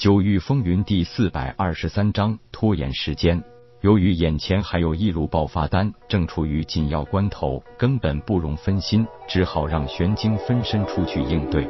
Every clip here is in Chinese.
九域风云第四百二十三章拖延时间。由于眼前还有一路爆发丹，正处于紧要关头，根本不容分心，只好让玄晶分身出去应对。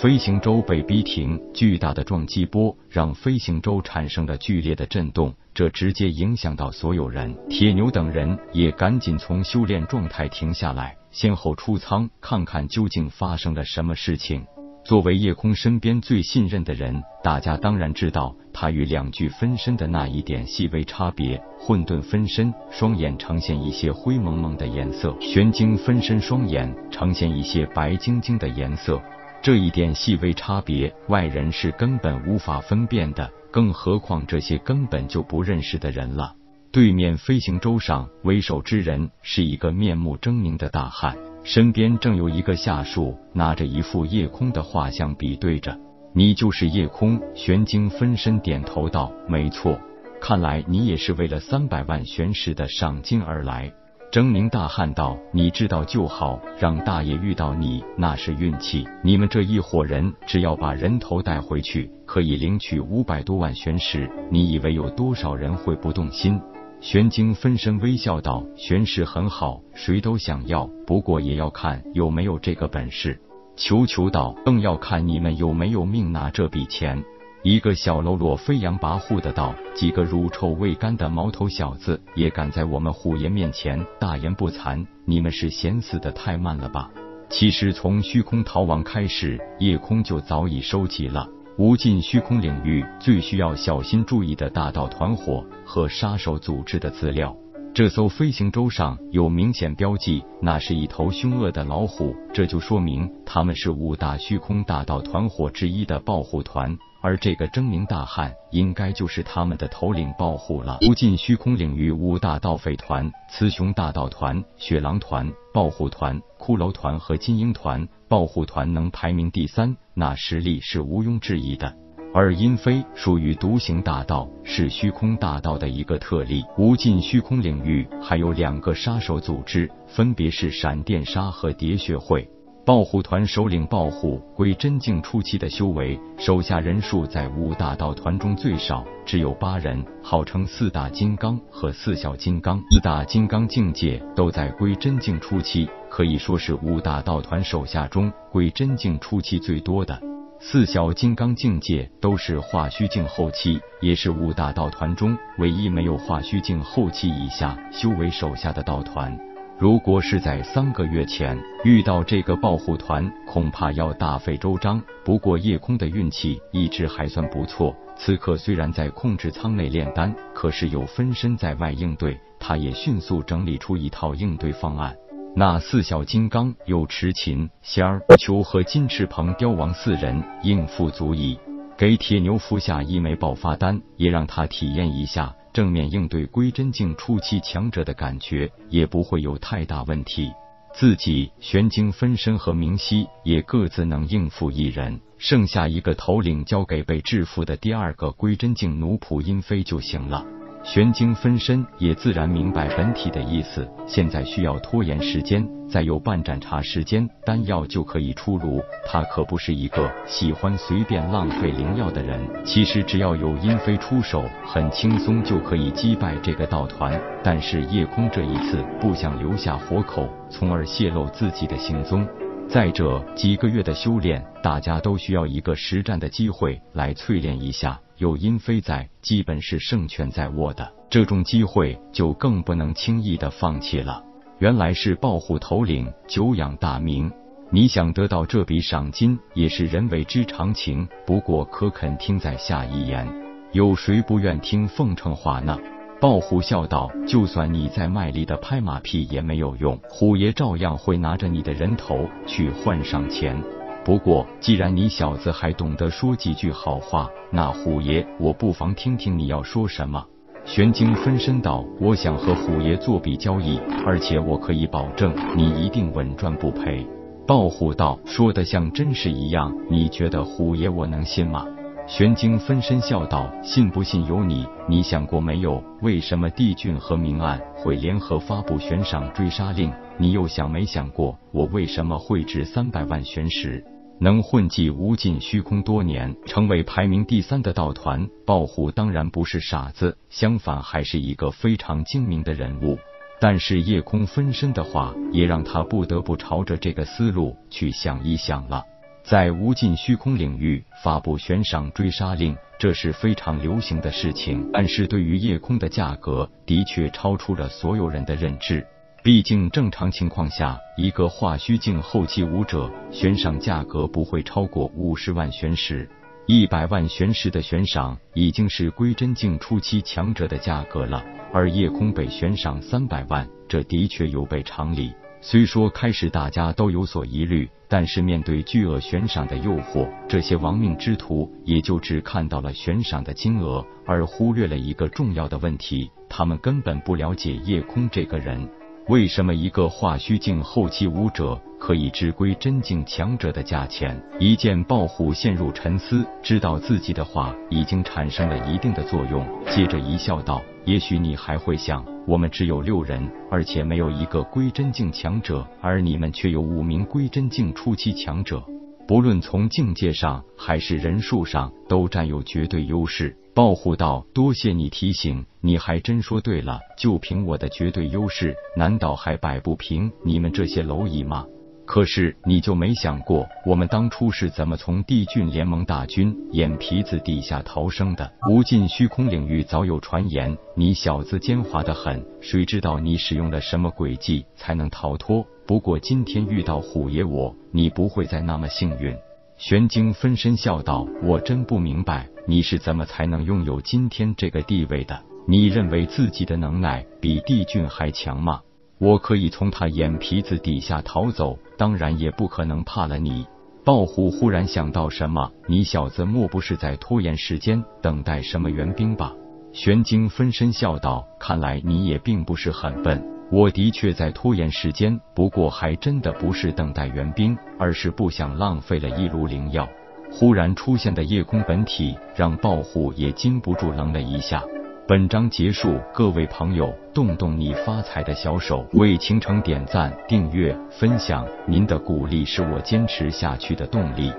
飞行舟被逼停，巨大的撞击波让飞行舟产生了剧烈的震动，这直接影响到所有人。铁牛等人也赶紧从修炼状态停下来，先后出舱看看究竟发生了什么事情。作为夜空身边最信任的人，大家当然知道他与两具分身的那一点细微差别。混沌分身双眼呈现一些灰蒙蒙的颜色，玄晶分身双眼呈现一些白晶晶的颜色。这一点细微差别，外人是根本无法分辨的，更何况这些根本就不认识的人了。对面飞行舟上为首之人是一个面目狰狞的大汉。身边正有一个下属拿着一幅夜空的画像比对着，你就是夜空玄晶分身点头道：“没错，看来你也是为了三百万玄石的赏金而来。”狰狞大汉道：“你知道就好，让大爷遇到你那是运气。你们这一伙人只要把人头带回去，可以领取五百多万玄石。你以为有多少人会不动心？”玄晶分身微笑道：“玄石很好，谁都想要，不过也要看有没有这个本事。”求求道：“更要看你们有没有命拿这笔钱。”一个小喽啰飞扬跋扈的道：“几个乳臭未干的毛头小子也敢在我们虎爷面前大言不惭？你们是嫌死的太慢了吧？”其实从虚空逃亡开始，夜空就早已收集了。无尽虚空领域最需要小心注意的大道团伙和杀手组织的资料。这艘飞行舟上有明显标记，那是一头凶恶的老虎，这就说明他们是五大虚空大道团伙之一的暴虎团。而这个狰狞大汉，应该就是他们的头领暴虎了。无尽虚空领域五大盗匪团：雌雄大盗团、雪狼团、暴虎团、骷髅团和金鹰团。暴虎团能排名第三，那实力是毋庸置疑的。而阴飞属于独行大道，是虚空大道的一个特例。无尽虚空领域还有两个杀手组织，分别是闪电杀和喋血会。暴虎团首领暴虎归真境初期的修为，手下人数在五大道团中最少，只有八人，号称四大金刚和四小金刚。四大金刚境界都在归真境初期，可以说是五大道团手下中归真境初期最多的。四小金刚境界都是化虚境后期，也是五大道团中唯一没有化虚境后期以下修为手下的道团。如果是在三个月前遇到这个暴虎团，恐怕要大费周章。不过夜空的运气一直还算不错，此刻虽然在控制舱内炼丹，可是有分身在外应对，他也迅速整理出一套应对方案。那四小金刚有池琴、仙儿、秋和金翅鹏雕王四人应付足矣。给铁牛服下一枚爆发丹，也让他体验一下。正面应对归真境初期强者的感觉也不会有太大问题。自己玄晶分身和明熙也各自能应付一人，剩下一个头领交给被制服的第二个归真境奴仆殷飞就行了。玄晶分身也自然明白本体的意思，现在需要拖延时间，再有半盏茶时间，丹药就可以出炉。他可不是一个喜欢随便浪费灵药的人。其实只要有阴飞出手，很轻松就可以击败这个道团。但是夜空这一次不想留下活口，从而泄露自己的行踪。再者，几个月的修炼，大家都需要一个实战的机会来淬炼一下。有阴飞在，基本是胜券在握的。这种机会就更不能轻易的放弃了。原来是暴虎头领久仰大名，你想得到这笔赏金也是人为之常情。不过可肯听在下一言？有谁不愿听奉承话呢？暴虎笑道：“就算你再卖力的拍马屁也没有用，虎爷照样会拿着你的人头去换上钱。不过既然你小子还懂得说几句好话，那虎爷我不妨听听你要说什么。”玄晶分身道：“我想和虎爷做笔交易，而且我可以保证你一定稳赚不赔。”暴虎道：“说的像真事一样，你觉得虎爷我能信吗？”玄晶分身笑道：“信不信由你。你想过没有，为什么帝俊和明暗会联合发布悬赏追杀令？你又想没想过，我为什么会值三百万玄石？能混迹无尽虚空多年，成为排名第三的道团，豹虎当然不是傻子，相反还是一个非常精明的人物。但是夜空分身的话，也让他不得不朝着这个思路去想一想了。在无尽虚空领域发布悬赏追杀令，这是非常流行的事情。但是对于夜空的价格，的确超出了所有人的认知。毕竟正常情况下，一个化虚境后期武者悬赏价格不会超过五十万玄石，一百万玄石的悬赏已经是归真境初期强者的价格了。而夜空被悬赏三百万，这的确有悖常理。虽说开始大家都有所疑虑，但是面对巨额悬赏的诱惑，这些亡命之徒也就只看到了悬赏的金额，而忽略了一个重要的问题：他们根本不了解夜空这个人。为什么一个化虚境后期武者可以值归真境强者的价钱？一见豹虎陷入沉思，知道自己的话已经产生了一定的作用，接着一笑道：“也许你还会想，我们只有六人，而且没有一个归真境强者，而你们却有五名归真境初期强者。”不论从境界上还是人数上，都占有绝对优势。豹虎道：“多谢你提醒，你还真说对了。就凭我的绝对优势，难道还摆不平你们这些蝼蚁吗？可是你就没想过，我们当初是怎么从帝俊联盟大军眼皮子底下逃生的？无尽虚空领域早有传言，你小子奸猾的很，谁知道你使用了什么诡计才能逃脱？”不过今天遇到虎爷我，你不会再那么幸运。玄晶分身笑道：“我真不明白，你是怎么才能拥有今天这个地位的？你认为自己的能耐比帝俊还强吗？我可以从他眼皮子底下逃走，当然也不可能怕了你。”豹虎忽然想到什么：“你小子莫不是在拖延时间，等待什么援兵吧？”玄晶分身笑道：“看来你也并不是很笨。”我的确在拖延时间，不过还真的不是等待援兵，而是不想浪费了一炉灵药。忽然出现的夜空本体让暴虎也禁不住愣了一下。本章结束，各位朋友，动动你发财的小手，为倾城点赞、订阅、分享，您的鼓励是我坚持下去的动力。